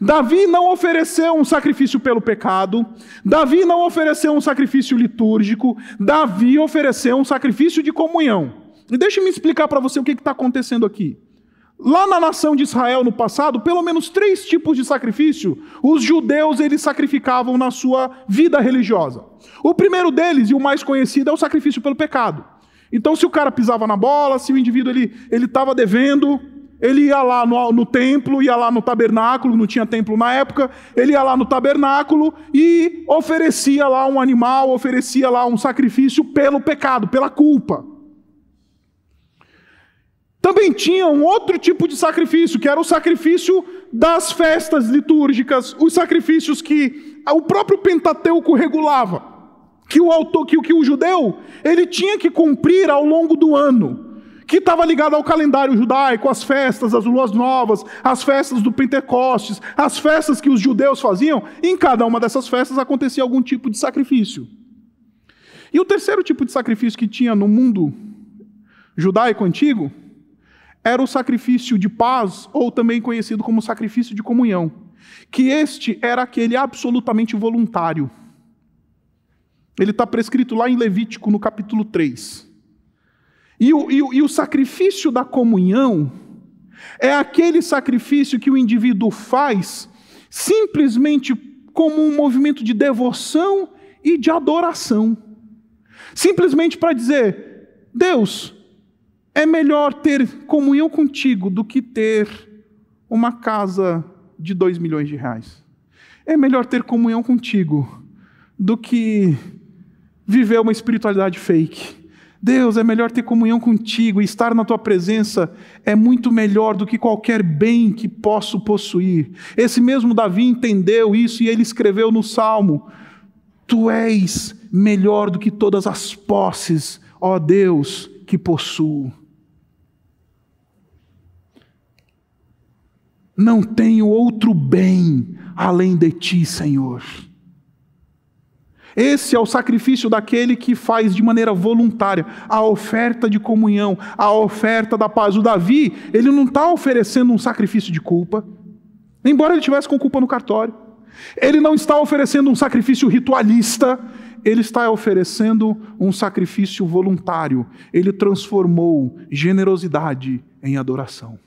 Davi não ofereceu um sacrifício pelo pecado, Davi não ofereceu um sacrifício litúrgico, Davi ofereceu um sacrifício de comunhão. E deixe-me explicar para você o que está acontecendo aqui. Lá na nação de Israel no passado, pelo menos três tipos de sacrifício os judeus eles sacrificavam na sua vida religiosa. O primeiro deles e o mais conhecido é o sacrifício pelo pecado. Então, se o cara pisava na bola, se o indivíduo ele estava devendo, ele ia lá no, no, templo, ia lá no tabernáculo, não tinha templo na época, ele ia lá no tabernáculo e oferecia lá um animal, oferecia lá um sacrifício pelo pecado, pela culpa. Também tinha um outro tipo de sacrifício, que era o sacrifício das festas litúrgicas, os sacrifícios que o próprio Pentateuco regulava, que o autor, que, que o judeu, ele tinha que cumprir ao longo do ano que estava ligado ao calendário judaico, as festas, as luas novas, as festas do Pentecostes, as festas que os judeus faziam, em cada uma dessas festas acontecia algum tipo de sacrifício. E o terceiro tipo de sacrifício que tinha no mundo judaico antigo era o sacrifício de paz, ou também conhecido como sacrifício de comunhão, que este era aquele absolutamente voluntário. Ele está prescrito lá em Levítico, no capítulo 3. E o, e, o, e o sacrifício da comunhão é aquele sacrifício que o indivíduo faz simplesmente como um movimento de devoção e de adoração. Simplesmente para dizer: Deus, é melhor ter comunhão contigo do que ter uma casa de dois milhões de reais. É melhor ter comunhão contigo do que viver uma espiritualidade fake. Deus, é melhor ter comunhão contigo e estar na tua presença é muito melhor do que qualquer bem que posso possuir. Esse mesmo Davi entendeu isso e ele escreveu no Salmo: Tu és melhor do que todas as posses, ó Deus, que possuo. Não tenho outro bem além de ti, Senhor. Esse é o sacrifício daquele que faz de maneira voluntária a oferta de comunhão, a oferta da paz. O Davi, ele não está oferecendo um sacrifício de culpa, embora ele tivesse com culpa no cartório. Ele não está oferecendo um sacrifício ritualista, ele está oferecendo um sacrifício voluntário. Ele transformou generosidade em adoração.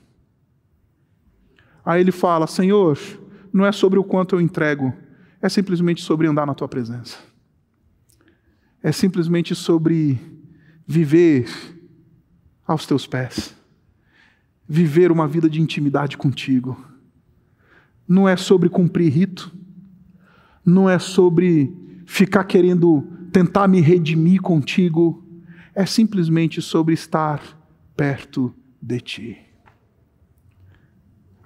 Aí ele fala: Senhor, não é sobre o quanto eu entrego, é simplesmente sobre andar na tua presença é simplesmente sobre viver aos teus pés, viver uma vida de intimidade contigo. Não é sobre cumprir rito, não é sobre ficar querendo tentar me redimir contigo, é simplesmente sobre estar perto de ti.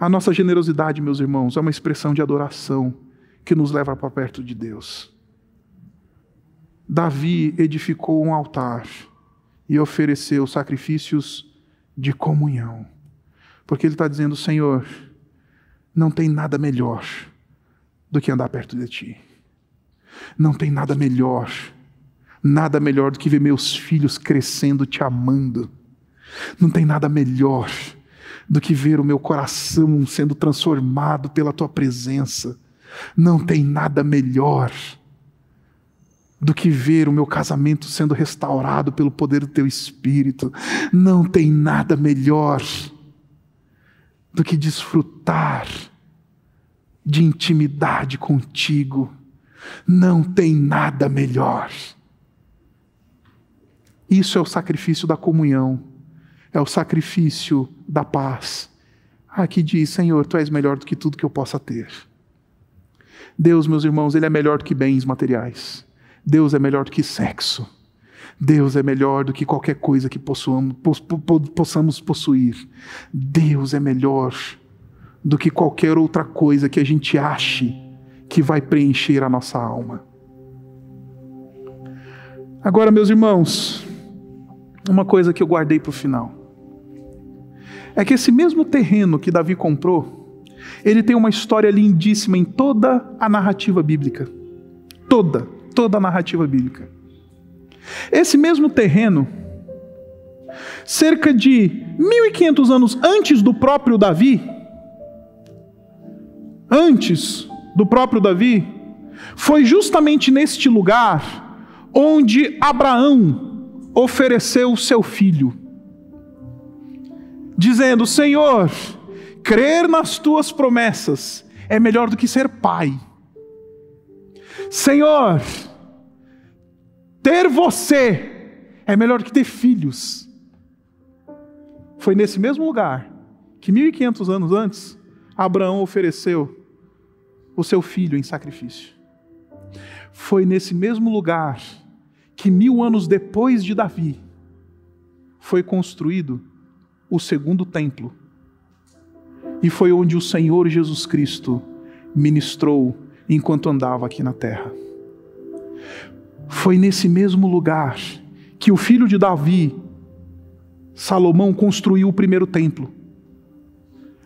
A nossa generosidade, meus irmãos, é uma expressão de adoração que nos leva para perto de Deus. Davi edificou um altar e ofereceu sacrifícios de comunhão. Porque ele está dizendo: Senhor, não tem nada melhor do que andar perto de ti. Não tem nada melhor, nada melhor do que ver meus filhos crescendo te amando. Não tem nada melhor do que ver o meu coração sendo transformado pela tua presença. Não tem nada melhor do que ver o meu casamento sendo restaurado pelo poder do teu espírito. Não tem nada melhor do que desfrutar de intimidade contigo. Não tem nada melhor. Isso é o sacrifício da comunhão, é o sacrifício da paz. Aqui diz: Senhor, tu és melhor do que tudo que eu possa ter. Deus, meus irmãos, Ele é melhor do que bens materiais. Deus é melhor do que sexo. Deus é melhor do que qualquer coisa que possuamos, possamos possuir. Deus é melhor do que qualquer outra coisa que a gente ache que vai preencher a nossa alma. Agora, meus irmãos, uma coisa que eu guardei para o final é que esse mesmo terreno que Davi comprou, ele tem uma história lindíssima em toda a narrativa bíblica. Toda toda a narrativa bíblica. Esse mesmo terreno, cerca de 1500 anos antes do próprio Davi, antes do próprio Davi, foi justamente neste lugar onde Abraão ofereceu seu filho. Dizendo: Senhor, crer nas tuas promessas é melhor do que ser pai. Senhor, ter você é melhor que ter filhos. Foi nesse mesmo lugar que 1500 anos antes, Abraão ofereceu o seu filho em sacrifício. Foi nesse mesmo lugar que mil anos depois de Davi foi construído o segundo templo. E foi onde o Senhor Jesus Cristo ministrou enquanto andava aqui na terra. Foi nesse mesmo lugar que o filho de Davi, Salomão, construiu o primeiro templo.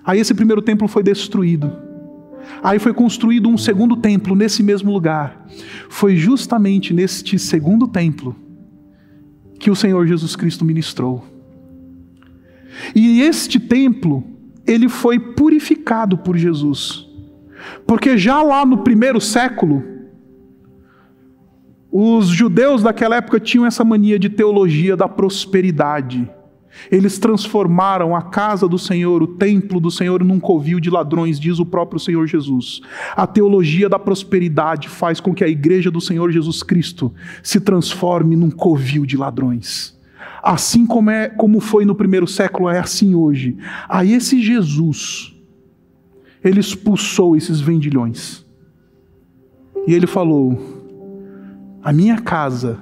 Aí esse primeiro templo foi destruído. Aí foi construído um segundo templo nesse mesmo lugar. Foi justamente neste segundo templo que o Senhor Jesus Cristo ministrou. E este templo, ele foi purificado por Jesus. Porque já lá no primeiro século, os judeus daquela época tinham essa mania de teologia da prosperidade. Eles transformaram a casa do Senhor, o templo do Senhor, num covil de ladrões, diz o próprio Senhor Jesus. A teologia da prosperidade faz com que a igreja do Senhor Jesus Cristo se transforme num covil de ladrões. Assim como, é, como foi no primeiro século, é assim hoje. Aí esse Jesus, ele expulsou esses vendilhões. E ele falou: A minha casa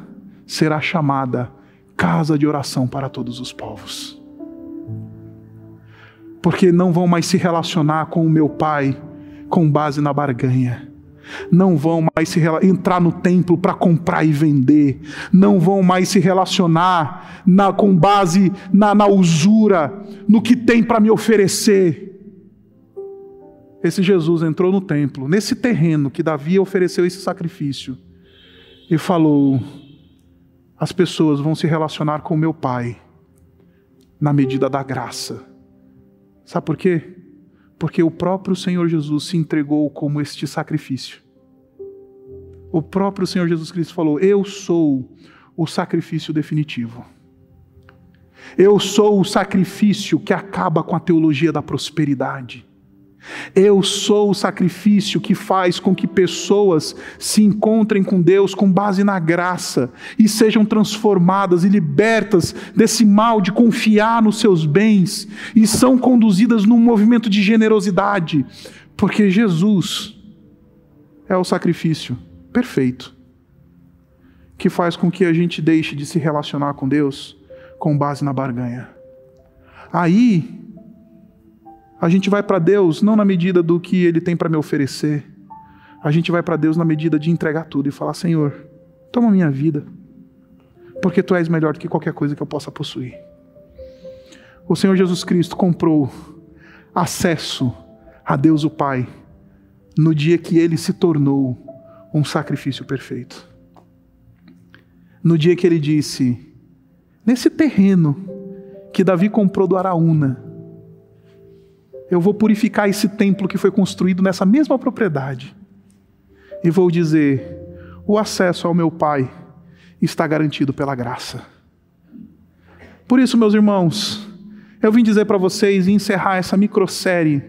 será chamada casa de oração para todos os povos. Porque não vão mais se relacionar com o meu pai com base na barganha. Não vão mais se entrar no templo para comprar e vender. Não vão mais se relacionar na, com base na, na usura, no que tem para me oferecer. Esse Jesus entrou no templo, nesse terreno que Davi ofereceu esse sacrifício, e falou: as pessoas vão se relacionar com meu Pai na medida da graça. Sabe por quê? Porque o próprio Senhor Jesus se entregou como este sacrifício. O próprio Senhor Jesus Cristo falou: Eu sou o sacrifício definitivo. Eu sou o sacrifício que acaba com a teologia da prosperidade. Eu sou o sacrifício que faz com que pessoas se encontrem com Deus com base na graça e sejam transformadas e libertas desse mal de confiar nos seus bens e são conduzidas num movimento de generosidade, porque Jesus é o sacrifício perfeito que faz com que a gente deixe de se relacionar com Deus com base na barganha. Aí a gente vai para Deus não na medida do que Ele tem para me oferecer. A gente vai para Deus na medida de entregar tudo e falar: Senhor, toma minha vida, porque Tu és melhor do que qualquer coisa que eu possa possuir. O Senhor Jesus Cristo comprou acesso a Deus o Pai no dia que Ele se tornou um sacrifício perfeito. No dia que Ele disse: Nesse terreno que Davi comprou do Araúna, eu vou purificar esse templo que foi construído nessa mesma propriedade. E vou dizer: o acesso ao meu Pai está garantido pela graça. Por isso, meus irmãos, eu vim dizer para vocês e encerrar essa microsérie,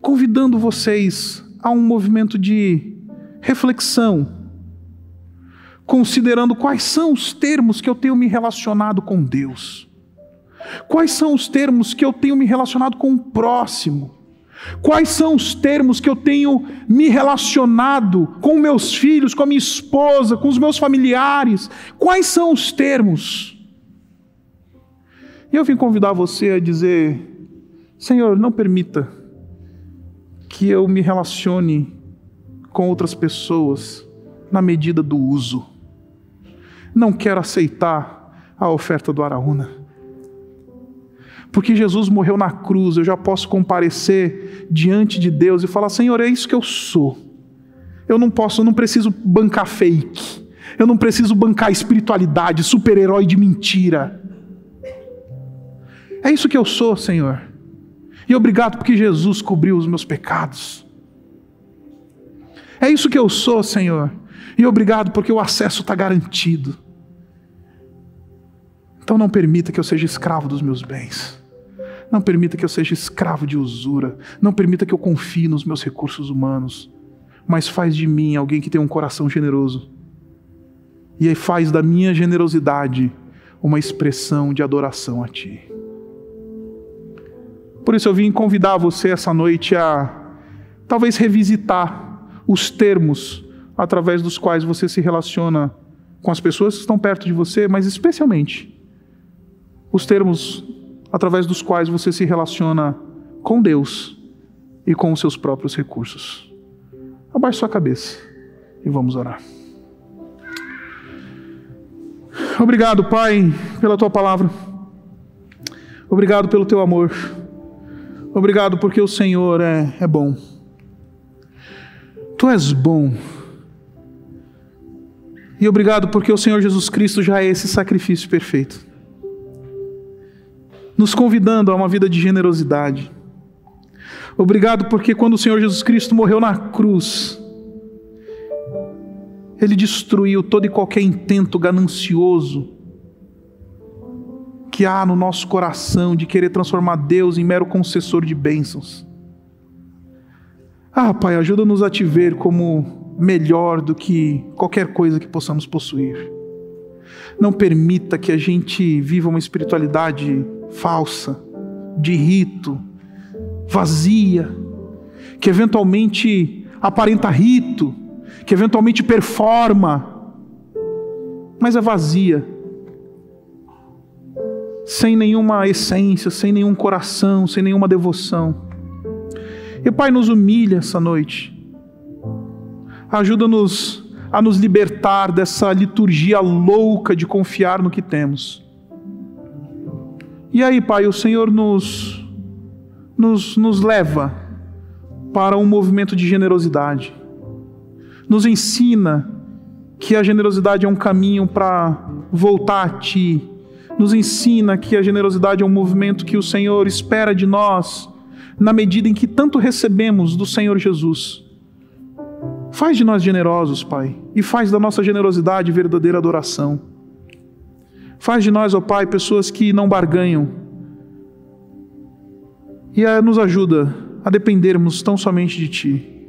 convidando vocês a um movimento de reflexão, considerando quais são os termos que eu tenho me relacionado com Deus. Quais são os termos que eu tenho me relacionado com o próximo? Quais são os termos que eu tenho me relacionado com meus filhos, com a minha esposa, com os meus familiares? Quais são os termos? E eu vim convidar você a dizer: Senhor, não permita que eu me relacione com outras pessoas na medida do uso. Não quero aceitar a oferta do Araúna porque Jesus morreu na cruz, eu já posso comparecer diante de Deus e falar: Senhor, é isso que eu sou. Eu não posso, eu não preciso bancar fake. Eu não preciso bancar espiritualidade, super-herói de mentira. É isso que eu sou, Senhor. E obrigado porque Jesus cobriu os meus pecados. É isso que eu sou, Senhor. E obrigado porque o acesso está garantido. Então não permita que eu seja escravo dos meus bens. Não permita que eu seja escravo de usura. Não permita que eu confie nos meus recursos humanos. Mas faz de mim alguém que tem um coração generoso. E aí faz da minha generosidade uma expressão de adoração a Ti. Por isso eu vim convidar você essa noite a talvez revisitar os termos através dos quais você se relaciona com as pessoas que estão perto de você, mas especialmente os termos através dos quais você se relaciona com Deus e com os seus próprios recursos. Abaixe sua cabeça e vamos orar. Obrigado, Pai, pela tua palavra. Obrigado pelo teu amor. Obrigado porque o Senhor é, é bom. Tu és bom. E obrigado porque o Senhor Jesus Cristo já é esse sacrifício perfeito, nos convidando a uma vida de generosidade. Obrigado porque quando o Senhor Jesus Cristo morreu na cruz, Ele destruiu todo e qualquer intento ganancioso que há no nosso coração de querer transformar Deus em mero concessor de bênçãos. Ah, Pai, ajuda-nos a te ver como melhor do que qualquer coisa que possamos possuir. Não permita que a gente viva uma espiritualidade falsa, de rito, vazia, que eventualmente aparenta rito, que eventualmente performa, mas é vazia, sem nenhuma essência, sem nenhum coração, sem nenhuma devoção. E Pai, nos humilha essa noite Ajuda-nos a nos libertar dessa liturgia louca de confiar no que temos. E aí, Pai, o Senhor nos, nos, nos leva para um movimento de generosidade. Nos ensina que a generosidade é um caminho para voltar a Ti. Nos ensina que a generosidade é um movimento que o Senhor espera de nós, na medida em que tanto recebemos do Senhor Jesus. Faz de nós generosos, Pai, e faz da nossa generosidade verdadeira adoração. Faz de nós, ó Pai, pessoas que não barganham. E a, nos ajuda a dependermos tão somente de Ti.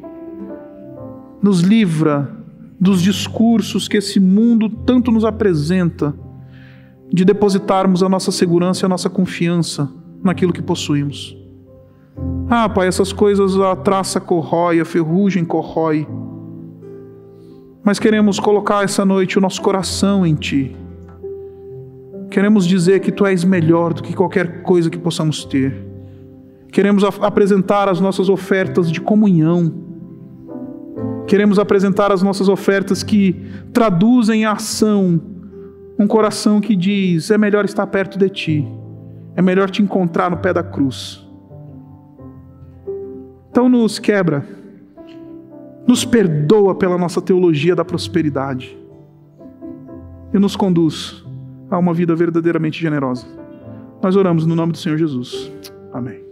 Nos livra dos discursos que esse mundo tanto nos apresenta, de depositarmos a nossa segurança e a nossa confiança naquilo que possuímos. Ah, Pai, essas coisas a traça corrói, a ferrugem corrói mas queremos colocar essa noite o nosso coração em Ti. Queremos dizer que Tu és melhor do que qualquer coisa que possamos ter. Queremos apresentar as nossas ofertas de comunhão. Queremos apresentar as nossas ofertas que traduzem em ação um coração que diz: é melhor estar perto de Ti, é melhor te encontrar no pé da cruz. Então nos quebra nos perdoa pela nossa teologia da prosperidade e nos conduz a uma vida verdadeiramente generosa. Nós oramos no nome do Senhor Jesus. Amém.